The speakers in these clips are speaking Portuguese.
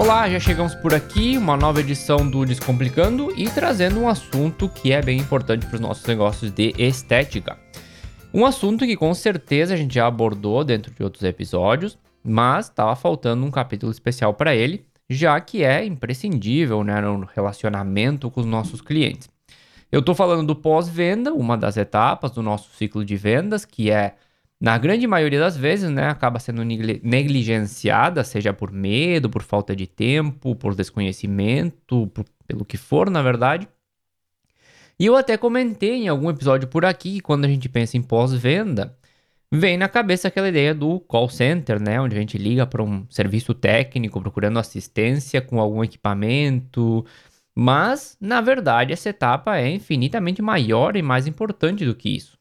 Olá, já chegamos por aqui, uma nova edição do Descomplicando e trazendo um assunto que é bem importante para os nossos negócios de estética. Um assunto que com certeza a gente já abordou dentro de outros episódios, mas estava faltando um capítulo especial para ele, já que é imprescindível né, no relacionamento com os nossos clientes. Eu estou falando do pós-venda, uma das etapas do nosso ciclo de vendas, que é, na grande maioria das vezes, né, acaba sendo negligenciada, seja por medo, por falta de tempo, por desconhecimento, por, pelo que for, na verdade. E eu até comentei em algum episódio por aqui que quando a gente pensa em pós-venda, vem na cabeça aquela ideia do call center, né? Onde a gente liga para um serviço técnico procurando assistência com algum equipamento. Mas, na verdade, essa etapa é infinitamente maior e mais importante do que isso.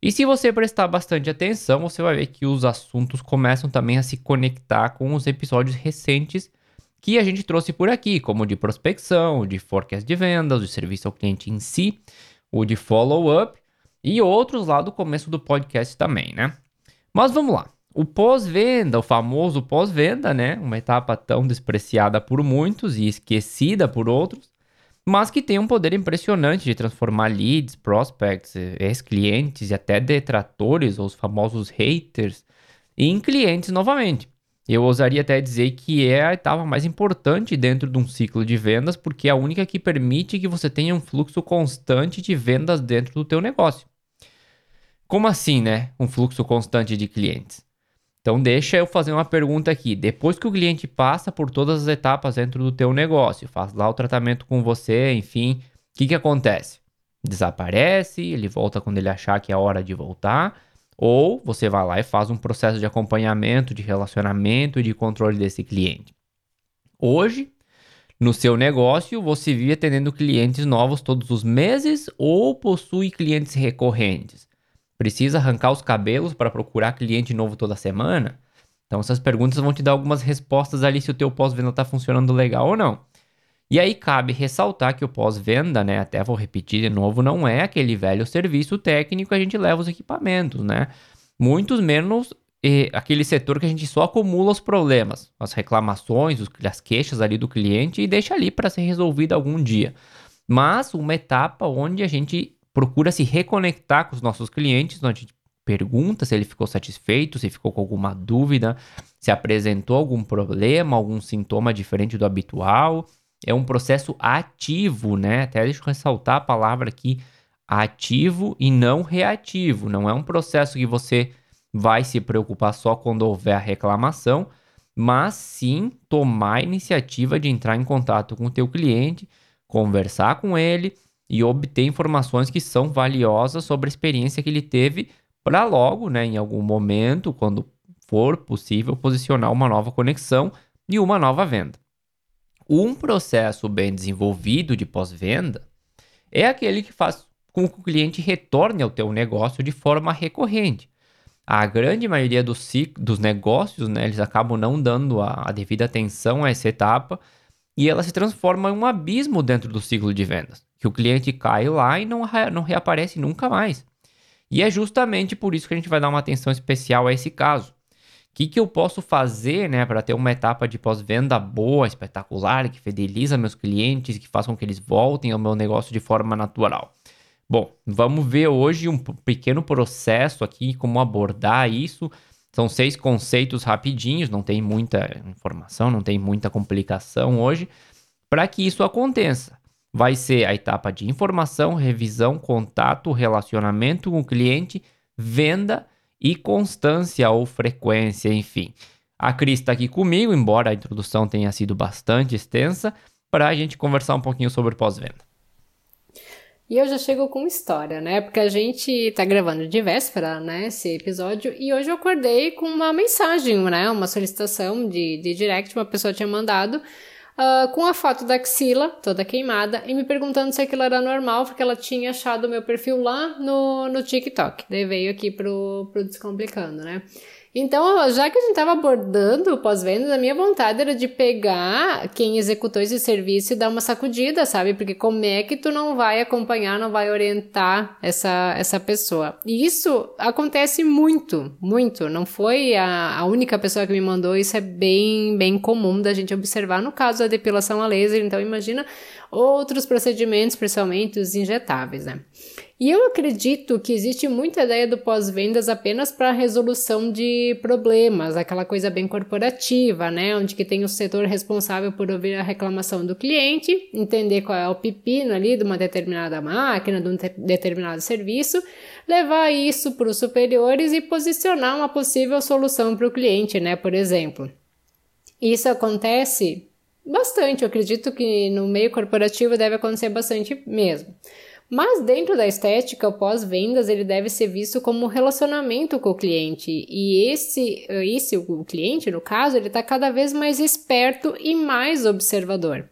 E se você prestar bastante atenção, você vai ver que os assuntos começam também a se conectar com os episódios recentes que a gente trouxe por aqui, como o de prospecção, o de forecast de vendas, o de serviço ao cliente em si, o de follow-up e outros lá do começo do podcast também, né? Mas vamos lá. O pós-venda, o famoso pós-venda, né? Uma etapa tão despreciada por muitos e esquecida por outros, mas que tem um poder impressionante de transformar leads, prospects, ex-clientes e até detratores, ou os famosos haters, em clientes novamente. Eu ousaria até dizer que é a etapa mais importante dentro de um ciclo de vendas, porque é a única que permite que você tenha um fluxo constante de vendas dentro do teu negócio. Como assim, né? Um fluxo constante de clientes. Então deixa eu fazer uma pergunta aqui. Depois que o cliente passa por todas as etapas dentro do teu negócio, faz lá o tratamento com você, enfim, o que, que acontece? Desaparece, ele volta quando ele achar que é hora de voltar, ou você vai lá e faz um processo de acompanhamento, de relacionamento e de controle desse cliente. Hoje, no seu negócio, você vive atendendo clientes novos todos os meses ou possui clientes recorrentes? Precisa arrancar os cabelos para procurar cliente novo toda semana? Então, essas perguntas vão te dar algumas respostas ali se o teu pós-venda está funcionando legal ou não. E aí cabe ressaltar que o pós-venda, né, até vou repetir de novo, não é aquele velho serviço técnico que a gente leva os equipamentos, né? Muitos menos eh, aquele setor que a gente só acumula os problemas, as reclamações, os, as queixas ali do cliente e deixa ali para ser resolvido algum dia. Mas uma etapa onde a gente procura se reconectar com os nossos clientes, onde a gente pergunta se ele ficou satisfeito, se ficou com alguma dúvida, se apresentou algum problema, algum sintoma diferente do habitual é um processo ativo, né? Até deixa eu ressaltar a palavra aqui, ativo e não reativo. Não é um processo que você vai se preocupar só quando houver a reclamação, mas sim tomar a iniciativa de entrar em contato com o teu cliente, conversar com ele e obter informações que são valiosas sobre a experiência que ele teve para logo, né, em algum momento, quando for possível, posicionar uma nova conexão e uma nova venda. Um processo bem desenvolvido de pós-venda é aquele que faz com que o cliente retorne ao teu negócio de forma recorrente. A grande maioria dos, dos negócios, né, eles acabam não dando a, a devida atenção a essa etapa e ela se transforma em um abismo dentro do ciclo de vendas, que o cliente cai lá e não, não reaparece nunca mais. E é justamente por isso que a gente vai dar uma atenção especial a esse caso que, que eu posso fazer né, para ter uma etapa de pós-venda boa, espetacular, que fideliza meus clientes, que faça com que eles voltem ao meu negócio de forma natural? Bom, vamos ver hoje um pequeno processo aqui, como abordar isso. São seis conceitos rapidinhos, não tem muita informação, não tem muita complicação hoje. Para que isso aconteça, vai ser a etapa de informação, revisão, contato, relacionamento com o cliente, venda e constância ou frequência, enfim. A Cris está aqui comigo, embora a introdução tenha sido bastante extensa, para a gente conversar um pouquinho sobre pós-venda. E eu já chego com história, né? Porque a gente tá gravando de véspera, né? Esse episódio. E hoje eu acordei com uma mensagem, né? Uma solicitação de, de direct, uma pessoa tinha mandado uh, com a foto da axila toda queimada e me perguntando se aquilo era normal, porque ela tinha achado o meu perfil lá no, no TikTok. Daí veio aqui pro, pro Descomplicando, né? Então, já que a gente estava abordando o pós-vendas, a minha vontade era de pegar quem executou esse serviço e dar uma sacudida, sabe? Porque como é que tu não vai acompanhar, não vai orientar essa, essa pessoa? E isso acontece muito, muito. Não foi a, a única pessoa que me mandou, isso é bem, bem comum da gente observar no caso da depilação a laser. Então, imagina outros procedimentos, principalmente os injetáveis, né? E eu acredito que existe muita ideia do pós-vendas apenas para resolução de problemas, aquela coisa bem corporativa, né? Onde que tem o setor responsável por ouvir a reclamação do cliente, entender qual é o pepino ali de uma determinada máquina, de um determinado serviço, levar isso para os superiores e posicionar uma possível solução para o cliente, né? Por exemplo. Isso acontece bastante, eu acredito que no meio corporativo deve acontecer bastante mesmo. Mas dentro da estética, o pós-vendas ele deve ser visto como um relacionamento com o cliente. E esse, esse o cliente, no caso, ele está cada vez mais esperto e mais observador.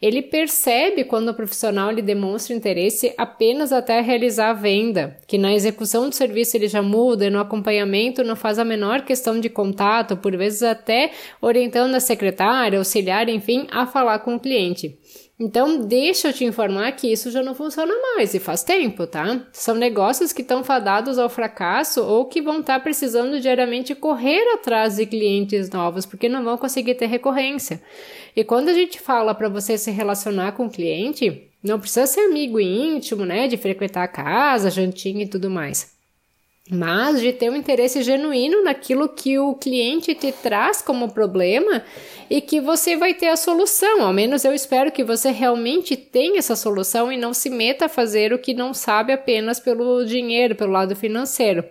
Ele percebe quando o profissional lhe demonstra interesse apenas até realizar a venda, que na execução do serviço ele já muda e no acompanhamento não faz a menor questão de contato, por vezes até orientando a secretária, auxiliar, enfim, a falar com o cliente. Então, deixa eu te informar que isso já não funciona mais e faz tempo, tá? São negócios que estão fadados ao fracasso ou que vão estar tá precisando diariamente correr atrás de clientes novos porque não vão conseguir ter recorrência. E quando a gente fala para você se relacionar com o cliente, não precisa ser amigo íntimo, né? De frequentar a casa, jantinha e tudo mais mas de ter um interesse genuíno naquilo que o cliente te traz como problema e que você vai ter a solução. Ao menos eu espero que você realmente tenha essa solução e não se meta a fazer o que não sabe apenas pelo dinheiro, pelo lado financeiro.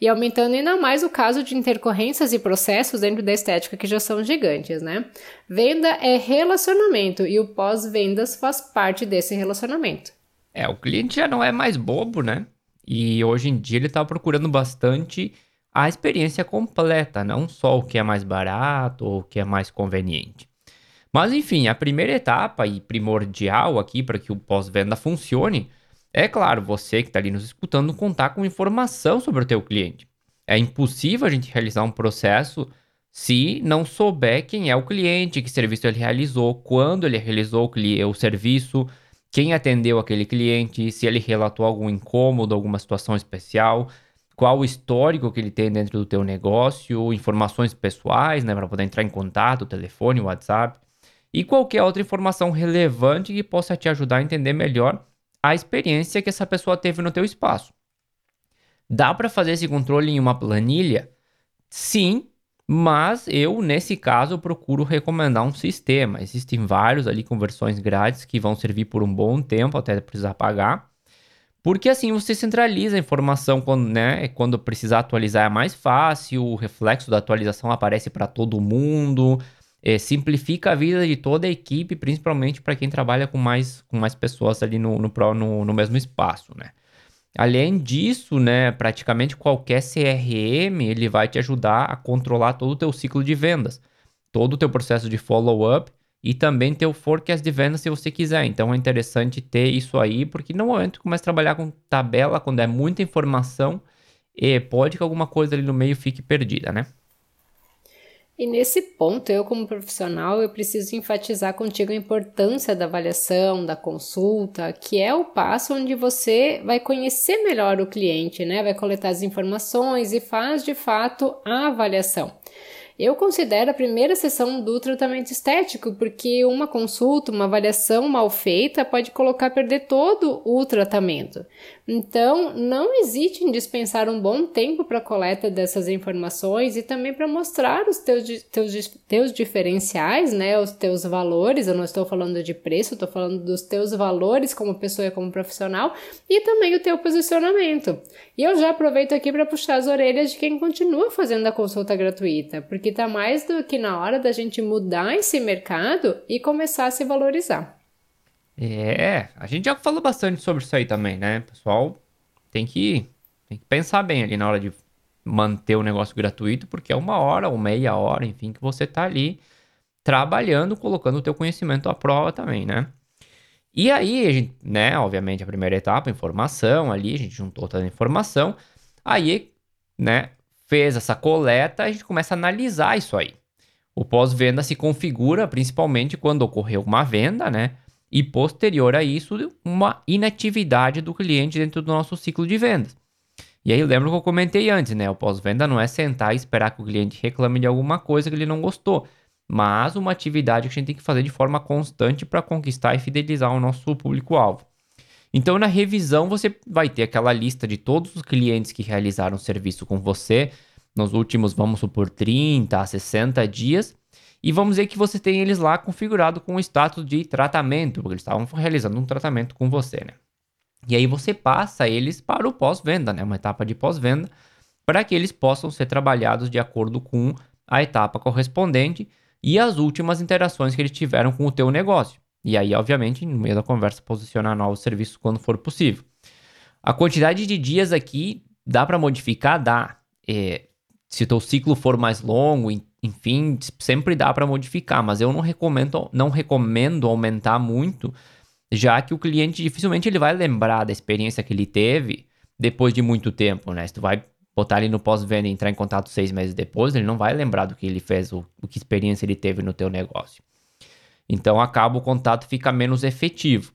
E aumentando ainda mais o caso de intercorrências e processos dentro da estética que já são gigantes, né? Venda é relacionamento e o pós-vendas faz parte desse relacionamento. É, o cliente já não é mais bobo, né? E hoje em dia ele está procurando bastante a experiência completa, não só o que é mais barato ou o que é mais conveniente. Mas enfim, a primeira etapa e primordial aqui para que o pós-venda funcione é claro, você que está ali nos escutando contar com informação sobre o teu cliente. É impossível a gente realizar um processo se não souber quem é o cliente, que serviço ele realizou, quando ele realizou o, serviço, quem atendeu aquele cliente, se ele relatou algum incômodo, alguma situação especial, qual o histórico que ele tem dentro do teu negócio, informações pessoais, né, para poder entrar em contato, telefone, WhatsApp, e qualquer outra informação relevante que possa te ajudar a entender melhor a experiência que essa pessoa teve no teu espaço. Dá para fazer esse controle em uma planilha? Sim, mas eu, nesse caso, procuro recomendar um sistema. Existem vários ali com versões grátis que vão servir por um bom tempo até precisar pagar. Porque assim você centraliza a informação quando, né, quando precisar atualizar é mais fácil, o reflexo da atualização aparece para todo mundo, é, simplifica a vida de toda a equipe, principalmente para quem trabalha com mais, com mais pessoas ali no, no, no, no mesmo espaço, né? Além disso, né, praticamente qualquer CRM ele vai te ajudar a controlar todo o teu ciclo de vendas, todo o teu processo de follow-up e também ter o forecast de vendas se você quiser. Então é interessante ter isso aí, porque no momento que começa a trabalhar com tabela, quando é muita informação, e pode que alguma coisa ali no meio fique perdida, né? E nesse ponto, eu como profissional, eu preciso enfatizar contigo a importância da avaliação, da consulta, que é o passo onde você vai conhecer melhor o cliente, né? Vai coletar as informações e faz de fato a avaliação. Eu considero a primeira sessão do tratamento estético, porque uma consulta, uma avaliação mal feita pode colocar a perder todo o tratamento. Então, não hesite em dispensar um bom tempo para a coleta dessas informações e também para mostrar os teus, teus, teus diferenciais, né, os teus valores. Eu não estou falando de preço, estou falando dos teus valores como pessoa e como profissional e também o teu posicionamento. E eu já aproveito aqui para puxar as orelhas de quem continua fazendo a consulta gratuita, porque está mais do que na hora da gente mudar esse mercado e começar a se valorizar. É, a gente já falou bastante sobre isso aí também, né? Pessoal, tem que, tem que pensar bem ali na hora de manter o negócio gratuito, porque é uma hora ou meia hora, enfim, que você tá ali trabalhando, colocando o teu conhecimento à prova também, né? E aí, a gente, né, obviamente, a primeira etapa, informação ali, a gente juntou toda a informação. Aí, né, fez essa coleta, a gente começa a analisar isso aí. O pós-venda se configura principalmente quando ocorreu uma venda, né? E posterior a isso, uma inatividade do cliente dentro do nosso ciclo de vendas. E aí lembra que eu comentei antes, né? O pós-venda não é sentar e esperar que o cliente reclame de alguma coisa que ele não gostou, mas uma atividade que a gente tem que fazer de forma constante para conquistar e fidelizar o nosso público-alvo. Então, na revisão, você vai ter aquela lista de todos os clientes que realizaram serviço com você nos últimos, vamos supor, 30 a 60 dias. E vamos dizer que você tem eles lá configurado com o status de tratamento, porque eles estavam realizando um tratamento com você, né? E aí você passa eles para o pós-venda, né? Uma etapa de pós-venda, para que eles possam ser trabalhados de acordo com a etapa correspondente e as últimas interações que eles tiveram com o teu negócio. E aí, obviamente, no meio da conversa, posicionar novos serviços quando for possível. A quantidade de dias aqui dá para modificar? Dá. É, se o ciclo for mais longo, enfim, sempre dá para modificar, mas eu não recomendo, não recomendo aumentar muito, já que o cliente dificilmente ele vai lembrar da experiência que ele teve depois de muito tempo, né? Se tu vai botar ele no pós-venda e entrar em contato seis meses depois, ele não vai lembrar do que ele fez, o, o que experiência ele teve no teu negócio. Então acaba o contato fica menos efetivo.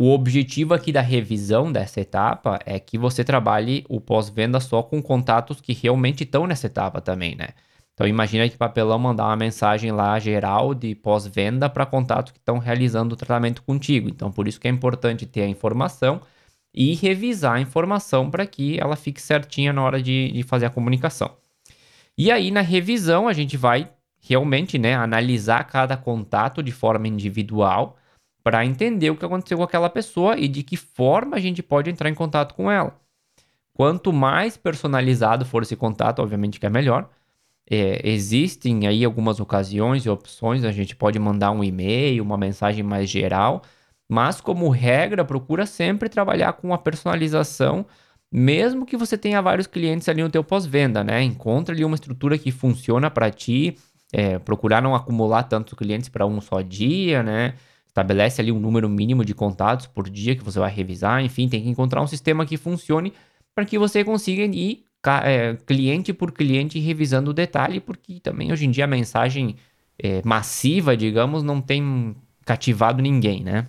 O objetivo aqui da revisão dessa etapa é que você trabalhe o pós-venda só com contatos que realmente estão nessa etapa também, né? Então imagina que papelão mandar uma mensagem lá geral de pós-venda para contatos que estão realizando o tratamento contigo. Então por isso que é importante ter a informação e revisar a informação para que ela fique certinha na hora de, de fazer a comunicação. E aí na revisão a gente vai realmente né, analisar cada contato de forma individual para entender o que aconteceu com aquela pessoa e de que forma a gente pode entrar em contato com ela. Quanto mais personalizado for esse contato, obviamente que é melhor. É, existem aí algumas ocasiões e opções, a gente pode mandar um e-mail, uma mensagem mais geral, mas como regra, procura sempre trabalhar com a personalização, mesmo que você tenha vários clientes ali no teu pós-venda, né? Encontra ali uma estrutura que funciona para ti, é, procurar não acumular tantos clientes para um só dia, né? Estabelece ali um número mínimo de contatos por dia que você vai revisar. Enfim, tem que encontrar um sistema que funcione para que você consiga ir é, cliente por cliente revisando o detalhe, porque também hoje em dia a mensagem é, massiva, digamos, não tem cativado ninguém, né?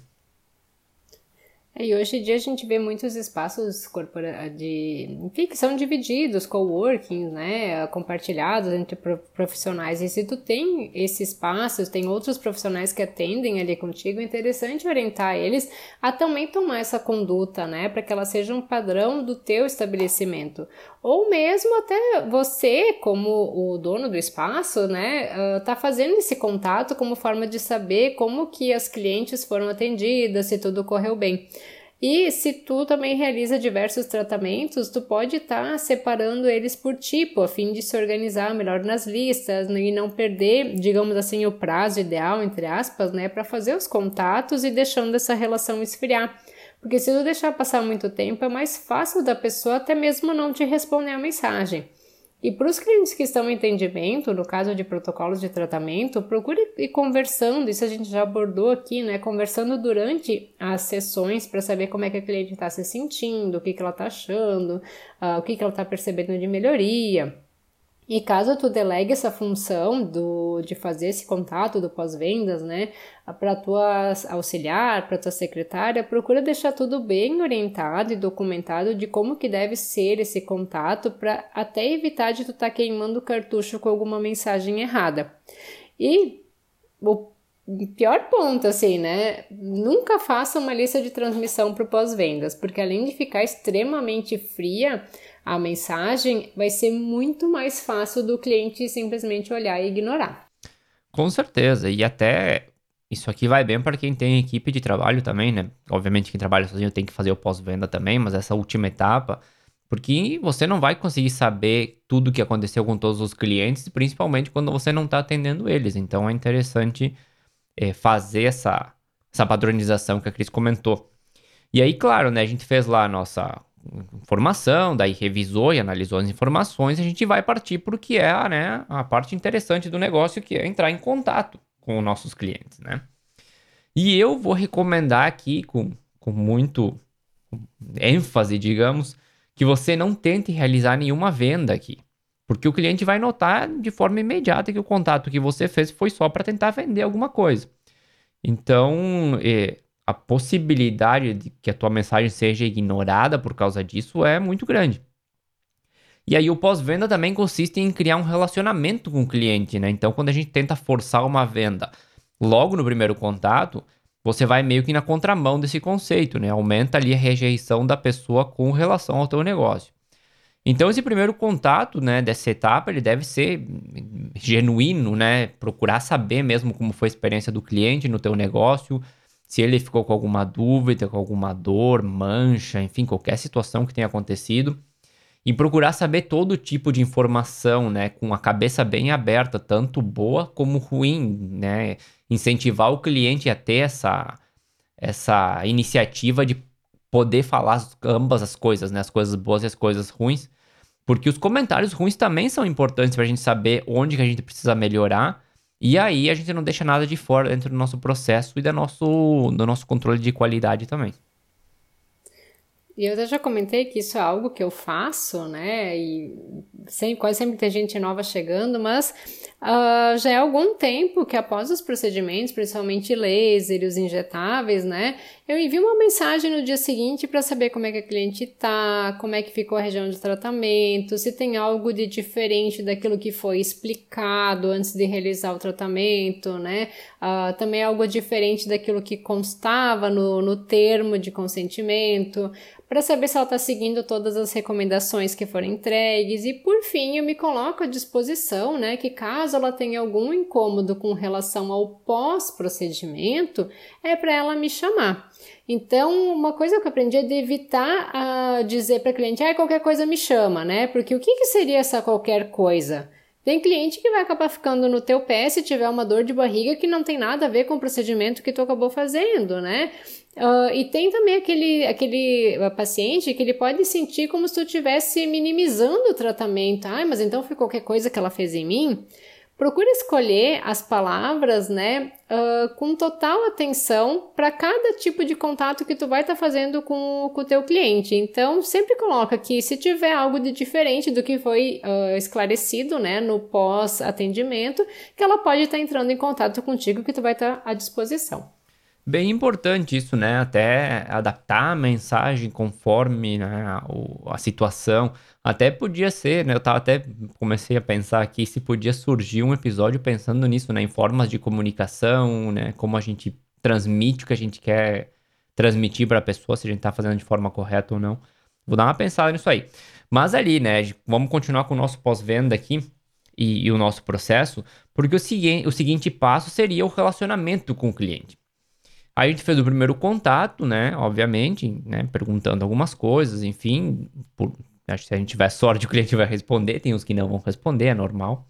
É, e hoje em dia a gente vê muitos espaços corpora de, que são divididos, coworking, né, compartilhados entre profissionais. E se tu tem esse espaço, tem outros profissionais que atendem ali contigo, é interessante orientar eles a também tomar essa conduta, né, para que ela seja um padrão do teu estabelecimento. Ou mesmo até você, como o dono do espaço, né, uh, tá fazendo esse contato como forma de saber como que as clientes foram atendidas, se tudo correu bem. E se tu também realiza diversos tratamentos, tu pode estar tá separando eles por tipo, a fim de se organizar melhor nas listas né, e não perder, digamos assim, o prazo ideal, entre aspas, né, para fazer os contatos e deixando essa relação esfriar. Porque se tu deixar passar muito tempo, é mais fácil da pessoa até mesmo não te responder a mensagem. E para os clientes que estão em entendimento, no caso de protocolos de tratamento, procure ir conversando, isso a gente já abordou aqui, né? Conversando durante as sessões para saber como é que a cliente está se sentindo, o que, que ela está achando, uh, o que, que ela está percebendo de melhoria. E caso tu delegue essa função do, de fazer esse contato do pós-vendas, né, para tua auxiliar, para tua secretária, procura deixar tudo bem orientado e documentado de como que deve ser esse contato para até evitar de tu estar tá queimando o cartucho com alguma mensagem errada. E o pior ponto, assim, né? Nunca faça uma lista de transmissão para pós-vendas, porque além de ficar extremamente fria, a mensagem, vai ser muito mais fácil do cliente simplesmente olhar e ignorar. Com certeza, e até isso aqui vai bem para quem tem equipe de trabalho também, né? Obviamente, quem trabalha sozinho tem que fazer o pós-venda também, mas essa última etapa, porque você não vai conseguir saber tudo o que aconteceu com todos os clientes, principalmente quando você não está atendendo eles. Então é interessante é, fazer essa, essa padronização que a Cris comentou. E aí, claro, né? A gente fez lá a nossa informação, daí revisou e analisou as informações, a gente vai partir para o que é né, a parte interessante do negócio, que é entrar em contato com os nossos clientes, né? E eu vou recomendar aqui com, com muito ênfase, digamos, que você não tente realizar nenhuma venda aqui. Porque o cliente vai notar de forma imediata que o contato que você fez foi só para tentar vender alguma coisa. Então, é, a possibilidade de que a tua mensagem seja ignorada por causa disso é muito grande. E aí o pós-venda também consiste em criar um relacionamento com o cliente, né? Então, quando a gente tenta forçar uma venda logo no primeiro contato, você vai meio que na contramão desse conceito, né? Aumenta ali a rejeição da pessoa com relação ao teu negócio. Então, esse primeiro contato, né, dessa etapa, ele deve ser genuíno, né? Procurar saber mesmo como foi a experiência do cliente no teu negócio, se ele ficou com alguma dúvida, com alguma dor, mancha, enfim, qualquer situação que tenha acontecido e procurar saber todo tipo de informação, né, com a cabeça bem aberta, tanto boa como ruim, né, incentivar o cliente a ter essa essa iniciativa de poder falar ambas as coisas, né, as coisas boas e as coisas ruins, porque os comentários ruins também são importantes para a gente saber onde que a gente precisa melhorar. E aí a gente não deixa nada de fora dentro do nosso processo e do nosso, do nosso controle de qualidade também. E eu já comentei que isso é algo que eu faço, né? E sempre, quase sempre tem gente nova chegando, mas uh, já é algum tempo que após os procedimentos, principalmente laser e os injetáveis, né? Eu envio uma mensagem no dia seguinte para saber como é que a cliente tá, como é que ficou a região de tratamento, se tem algo de diferente daquilo que foi explicado antes de realizar o tratamento, né? Uh, também algo diferente daquilo que constava no, no termo de consentimento para saber se ela está seguindo todas as recomendações que foram entregues e por fim eu me coloco à disposição, né, que caso ela tenha algum incômodo com relação ao pós-procedimento, é para ela me chamar. Então, uma coisa que eu aprendi é de evitar a dizer para cliente, ah, qualquer coisa me chama, né? Porque o que, que seria essa qualquer coisa? Tem cliente que vai acabar ficando no teu pé se tiver uma dor de barriga que não tem nada a ver com o procedimento que tu acabou fazendo, né? Uh, e tem também aquele, aquele paciente que ele pode sentir como se tu estivesse minimizando o tratamento. Ah, mas então foi qualquer coisa que ela fez em mim? Procura escolher as palavras, né, uh, com total atenção para cada tipo de contato que tu vai estar tá fazendo com, o teu cliente. Então, sempre coloca que se tiver algo de diferente do que foi uh, esclarecido, né, no pós-atendimento, que ela pode estar tá entrando em contato contigo que tu vai estar tá à disposição. Bem importante isso, né? Até adaptar a mensagem conforme né, a, a situação. Até podia ser, né? Eu tava até comecei a pensar aqui se podia surgir um episódio pensando nisso, né? Em formas de comunicação, né? Como a gente transmite o que a gente quer transmitir para a pessoa, se a gente tá fazendo de forma correta ou não. Vou dar uma pensada nisso aí. Mas ali, né? Vamos continuar com o nosso pós-venda aqui e, e, o nosso processo, porque o, segui o seguinte passo seria o relacionamento com o cliente. Aí a gente fez o primeiro contato, né? Obviamente, né? Perguntando algumas coisas, enfim. Por, acho que se a gente tiver sorte, o cliente vai responder. Tem uns que não vão responder, é normal.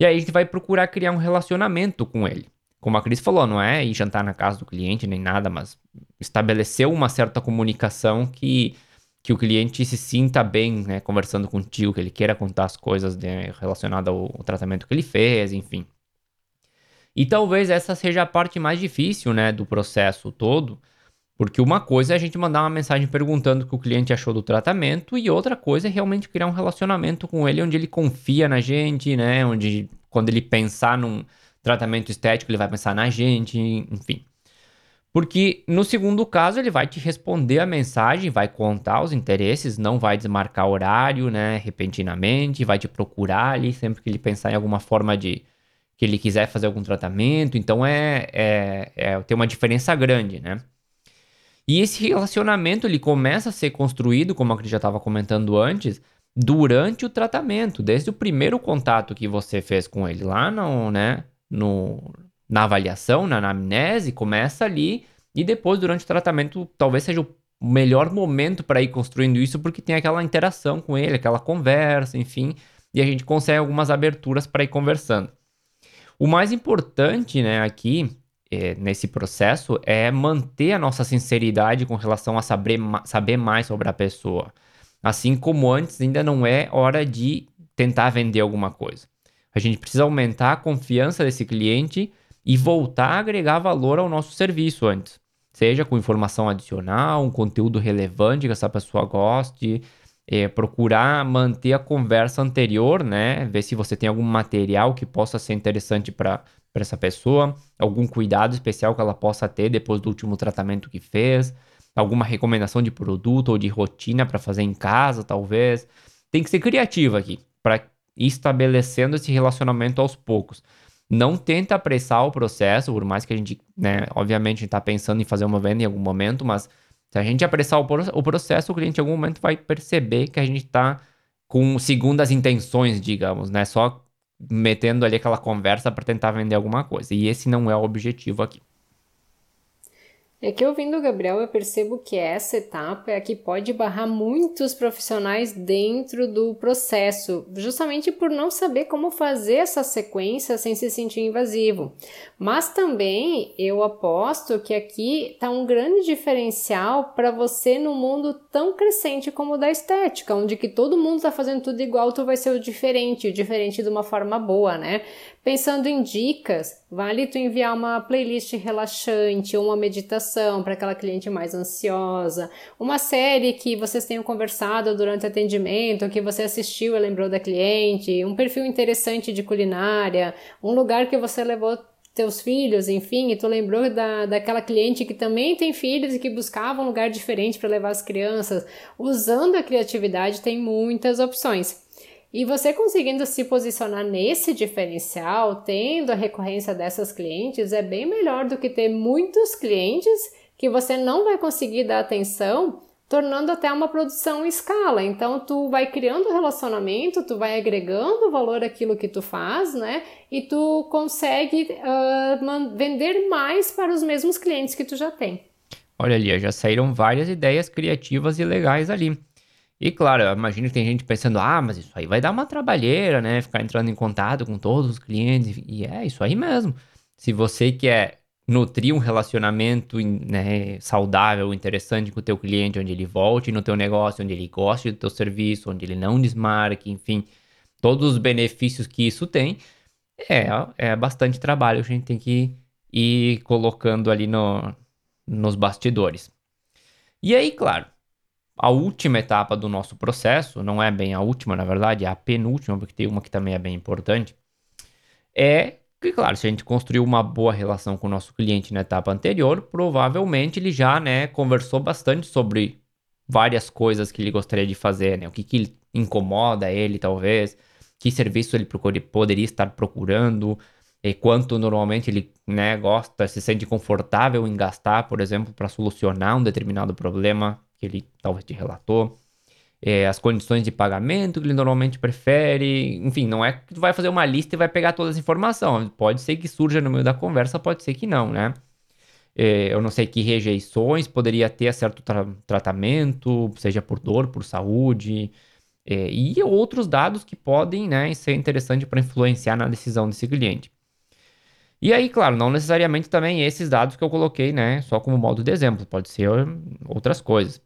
E aí a gente vai procurar criar um relacionamento com ele. Como a Cris falou, não é ir jantar na casa do cliente nem nada, mas estabelecer uma certa comunicação que, que o cliente se sinta bem, né? Conversando contigo, que ele queira contar as coisas né, relacionadas ao, ao tratamento que ele fez, enfim. E talvez essa seja a parte mais difícil, né, do processo todo, porque uma coisa é a gente mandar uma mensagem perguntando o que o cliente achou do tratamento e outra coisa é realmente criar um relacionamento com ele onde ele confia na gente, né, onde quando ele pensar num tratamento estético, ele vai pensar na gente, enfim. Porque no segundo caso ele vai te responder a mensagem, vai contar os interesses, não vai desmarcar horário, né, repentinamente, vai te procurar ali sempre que ele pensar em alguma forma de que ele quiser fazer algum tratamento. Então é, é, é tem uma diferença grande, né? E esse relacionamento ele começa a ser construído, como a gente já estava comentando antes, durante o tratamento, desde o primeiro contato que você fez com ele lá no, né, no, na avaliação, na anamnese, começa ali e depois durante o tratamento talvez seja o melhor momento para ir construindo isso porque tem aquela interação com ele, aquela conversa, enfim, e a gente consegue algumas aberturas para ir conversando. O mais importante, né, aqui, é, nesse processo, é manter a nossa sinceridade com relação a saber, saber mais sobre a pessoa. Assim como antes, ainda não é hora de tentar vender alguma coisa. A gente precisa aumentar a confiança desse cliente e voltar a agregar valor ao nosso serviço antes. Seja com informação adicional, um conteúdo relevante que essa pessoa goste, é, procurar manter a conversa anterior, né? Ver se você tem algum material que possa ser interessante para essa pessoa, algum cuidado especial que ela possa ter depois do último tratamento que fez, alguma recomendação de produto ou de rotina para fazer em casa, talvez. Tem que ser criativo aqui para estabelecendo esse relacionamento aos poucos. Não tenta apressar o processo, por mais que a gente, né, obviamente, está pensando em fazer uma venda em algum momento, mas se a gente apressar o, o processo, o cliente em algum momento vai perceber que a gente está com segundas intenções, digamos, né? Só metendo ali aquela conversa para tentar vender alguma coisa. E esse não é o objetivo aqui. É que ouvindo o Gabriel, eu percebo que essa etapa é a que pode barrar muitos profissionais dentro do processo, justamente por não saber como fazer essa sequência sem se sentir invasivo. Mas também eu aposto que aqui está um grande diferencial para você no mundo tão crescente como o da estética, onde que todo mundo está fazendo tudo igual, tu vai ser o diferente, o diferente de uma forma boa, né? Pensando em dicas, vale tu enviar uma playlist relaxante ou uma meditação para aquela cliente mais ansiosa, uma série que vocês tenham conversado durante o atendimento, que você assistiu e lembrou da cliente, um perfil interessante de culinária, um lugar que você levou teus filhos, enfim, e tu lembrou da, daquela cliente que também tem filhos e que buscava um lugar diferente para levar as crianças. Usando a criatividade tem muitas opções. E você conseguindo se posicionar nesse diferencial, tendo a recorrência dessas clientes, é bem melhor do que ter muitos clientes que você não vai conseguir dar atenção, tornando até uma produção em escala. Então tu vai criando relacionamento, tu vai agregando valor àquilo que tu faz, né? E tu consegue uh, vender mais para os mesmos clientes que tu já tem. Olha ali, já saíram várias ideias criativas e legais ali. E claro, eu imagino que tem gente pensando, ah, mas isso aí vai dar uma trabalheira, né? Ficar entrando em contato com todos os clientes. E é isso aí mesmo. Se você quer nutrir um relacionamento né, saudável, interessante com o teu cliente, onde ele volte no teu negócio, onde ele goste do teu serviço, onde ele não desmarque, enfim, todos os benefícios que isso tem, é, é bastante trabalho a gente tem que ir colocando ali no, nos bastidores. E aí, claro, a última etapa do nosso processo, não é bem a última, na verdade, é a penúltima, porque tem uma que também é bem importante, é que, claro, se a gente construiu uma boa relação com o nosso cliente na etapa anterior, provavelmente ele já, né, conversou bastante sobre várias coisas que ele gostaria de fazer, né, o que, que incomoda ele, talvez, que serviço ele procure, poderia estar procurando, e quanto normalmente ele, né, gosta, se sente confortável em gastar, por exemplo, para solucionar um determinado problema que ele talvez te relatou, é, as condições de pagamento que ele normalmente prefere, enfim, não é que tu vai fazer uma lista e vai pegar todas as informações, pode ser que surja no meio da conversa, pode ser que não, né? É, eu não sei que rejeições poderia ter certo tra tratamento, seja por dor, por saúde, é, e outros dados que podem né, ser interessantes para influenciar na decisão desse cliente. E aí, claro, não necessariamente também esses dados que eu coloquei, né, só como modo de exemplo, pode ser outras coisas.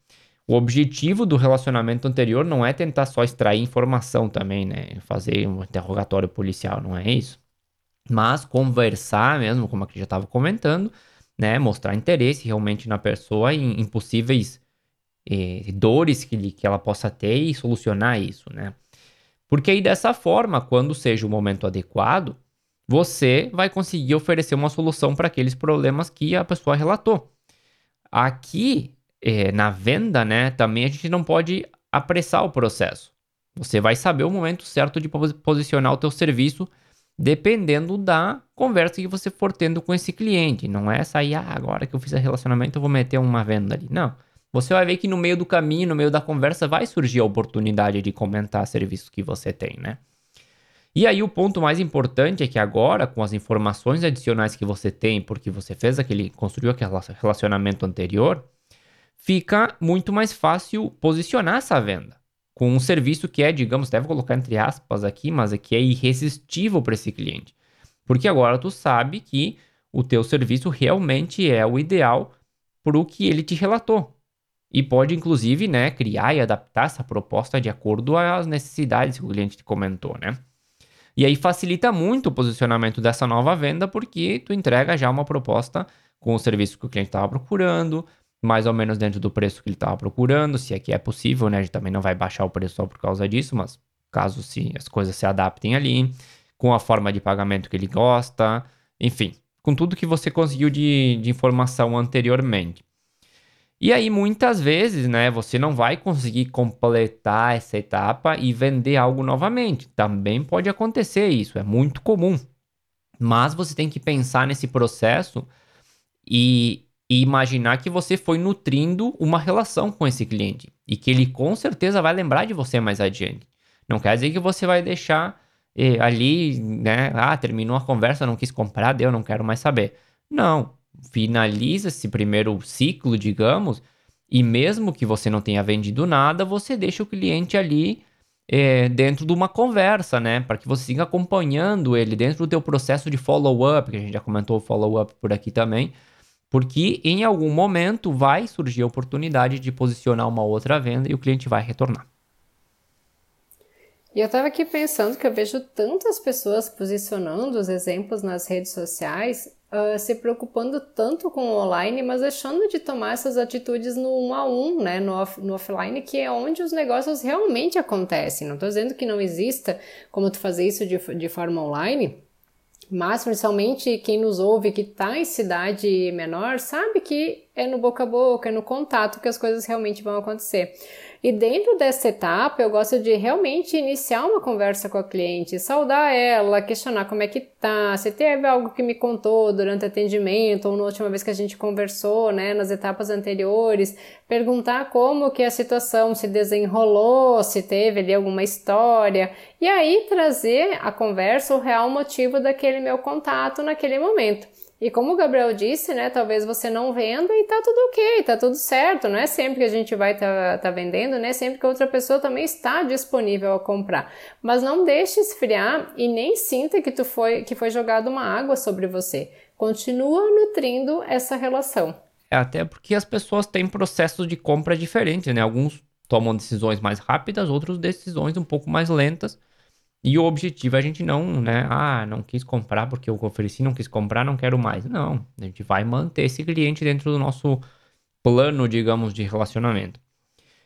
O objetivo do relacionamento anterior não é tentar só extrair informação também, né? Fazer um interrogatório policial, não é isso. Mas conversar mesmo, como a gente já estava comentando, né? Mostrar interesse realmente na pessoa em, em possíveis eh, dores que, que ela possa ter e solucionar isso, né? Porque aí dessa forma, quando seja o momento adequado, você vai conseguir oferecer uma solução para aqueles problemas que a pessoa relatou. Aqui é, na venda, né, também a gente não pode apressar o processo. Você vai saber o momento certo de posicionar o teu serviço dependendo da conversa que você for tendo com esse cliente. Não é sair, ah, agora que eu fiz a relacionamento eu vou meter uma venda ali. Não. Você vai ver que no meio do caminho, no meio da conversa, vai surgir a oportunidade de comentar serviços que você tem, né? E aí o ponto mais importante é que agora, com as informações adicionais que você tem, porque você fez aquele, construiu aquele relacionamento anterior, fica muito mais fácil posicionar essa venda com um serviço que é, digamos, deve colocar entre aspas aqui, mas é que é irresistível para esse cliente. Porque agora tu sabe que o teu serviço realmente é o ideal para o que ele te relatou. E pode, inclusive, né, criar e adaptar essa proposta de acordo às necessidades que o cliente te comentou, né? E aí facilita muito o posicionamento dessa nova venda, porque tu entrega já uma proposta com o serviço que o cliente estava procurando, mais ou menos dentro do preço que ele estava procurando, se é que é possível, né? A gente também não vai baixar o preço só por causa disso, mas caso sim as coisas se adaptem ali, com a forma de pagamento que ele gosta, enfim, com tudo que você conseguiu de, de informação anteriormente. E aí, muitas vezes, né, você não vai conseguir completar essa etapa e vender algo novamente. Também pode acontecer isso, é muito comum. Mas você tem que pensar nesse processo e, e imaginar que você foi nutrindo uma relação com esse cliente e que ele com certeza vai lembrar de você mais adiante. Não quer dizer que você vai deixar eh, ali, né? Ah, terminou a conversa, não quis comprar, deu, não quero mais saber. Não, finaliza esse primeiro ciclo, digamos, e mesmo que você não tenha vendido nada, você deixa o cliente ali é, dentro de uma conversa, né? Para que você siga acompanhando ele dentro do teu processo de follow-up, que a gente já comentou follow-up por aqui também, porque em algum momento vai surgir a oportunidade de posicionar uma outra venda e o cliente vai retornar. E eu estava aqui pensando que eu vejo tantas pessoas posicionando os exemplos nas redes sociais uh, se preocupando tanto com o online, mas deixando de tomar essas atitudes no um a um, né, no, off, no offline, que é onde os negócios realmente acontecem. Não estou dizendo que não exista como tu fazer isso de, de forma online, mas principalmente quem nos ouve que está em cidade menor sabe que é no boca a boca, é no contato que as coisas realmente vão acontecer. E dentro dessa etapa, eu gosto de realmente iniciar uma conversa com a cliente, saudar ela, questionar como é que tá, se teve algo que me contou durante atendimento ou na última vez que a gente conversou, né, nas etapas anteriores, perguntar como que a situação se desenrolou, se teve ali alguma história, e aí trazer a conversa o real motivo daquele meu contato naquele momento. E como o Gabriel disse, né, talvez você não venda e tá tudo ok, tá tudo certo, não é sempre que a gente vai tá, tá vendendo, né, sempre que outra pessoa também está disponível a comprar. Mas não deixe esfriar e nem sinta que, tu foi, que foi jogado uma água sobre você. Continua nutrindo essa relação. É até porque as pessoas têm processos de compra diferentes, né, alguns tomam decisões mais rápidas, outros decisões um pouco mais lentas. E o objetivo é a gente não, né? Ah, não quis comprar porque eu ofereci, não quis comprar, não quero mais. Não, a gente vai manter esse cliente dentro do nosso plano, digamos, de relacionamento.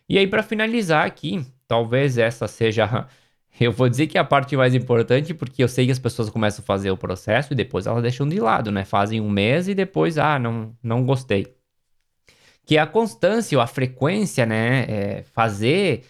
E aí, para finalizar aqui, talvez essa seja. Eu vou dizer que é a parte mais importante, porque eu sei que as pessoas começam a fazer o processo e depois elas deixam de lado, né? Fazem um mês e depois, ah, não, não gostei. Que é a constância ou a frequência, né? É fazer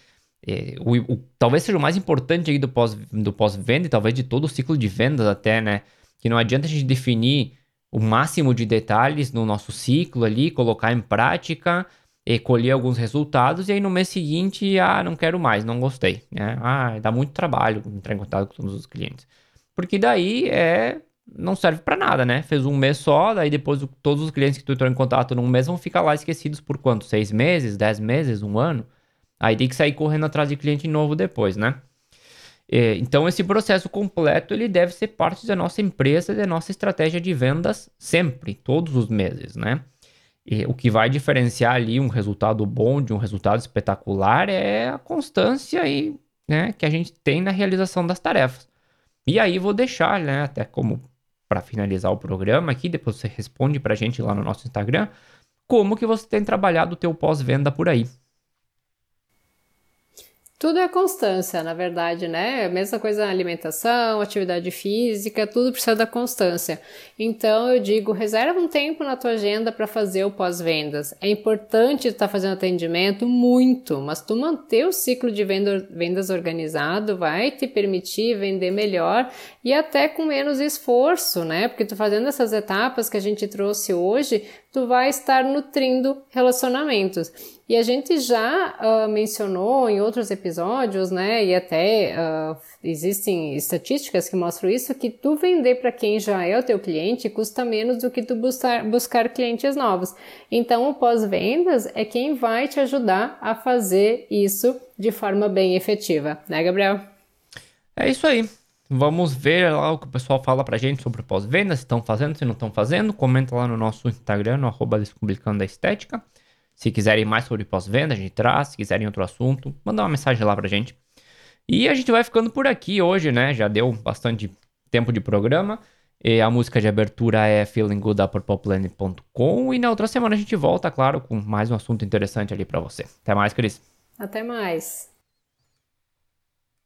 é, o, o, talvez seja o mais importante aí do pós-venda do pós e talvez de todo o ciclo de vendas até, né? Que não adianta a gente definir o máximo de detalhes no nosso ciclo ali, colocar em prática, e colher alguns resultados e aí no mês seguinte, ah, não quero mais, não gostei, né? Ah, dá muito trabalho entrar em contato com todos os clientes. Porque daí é não serve para nada, né? Fez um mês só, daí depois todos os clientes que tu entrou em contato num mês vão ficar lá esquecidos por quanto? Seis meses, dez meses, um ano? Aí tem que sair correndo atrás de cliente novo depois, né? É, então esse processo completo ele deve ser parte da nossa empresa, da nossa estratégia de vendas sempre, todos os meses, né? E o que vai diferenciar ali um resultado bom de um resultado espetacular é a constância e, né, que a gente tem na realização das tarefas. E aí vou deixar, né, até como para finalizar o programa aqui, depois você responde para a gente lá no nosso Instagram, como que você tem trabalhado o teu pós-venda por aí. Tudo é constância, na verdade, né? A mesma coisa na alimentação, atividade física, tudo precisa da constância. Então eu digo, reserva um tempo na tua agenda para fazer o pós-vendas. É importante estar tá fazendo atendimento muito, mas tu manter o ciclo de vendas organizado vai te permitir vender melhor e até com menos esforço, né? Porque tu fazendo essas etapas que a gente trouxe hoje, tu vai estar nutrindo relacionamentos. E a gente já uh, mencionou em outros episódios, né? E até uh, existem estatísticas que mostram isso, que tu vender para quem já é o teu cliente custa menos do que tu buscar, buscar clientes novos. Então, o pós-vendas é quem vai te ajudar a fazer isso de forma bem efetiva, né, Gabriel? É isso aí. Vamos ver lá o que o pessoal fala pra gente sobre pós-vendas, se estão fazendo, se não estão fazendo. Comenta lá no nosso Instagram, no arroba Descomplicando a Estética. Se quiserem mais sobre pós-venda, a gente traz. Se quiserem outro assunto, manda uma mensagem lá pra gente. E a gente vai ficando por aqui hoje, né? Já deu bastante tempo de programa. E a música de abertura é Feeling Good da purpleplanet.com. E na outra semana a gente volta, claro, com mais um assunto interessante ali para você. Até mais, Cris. Até mais.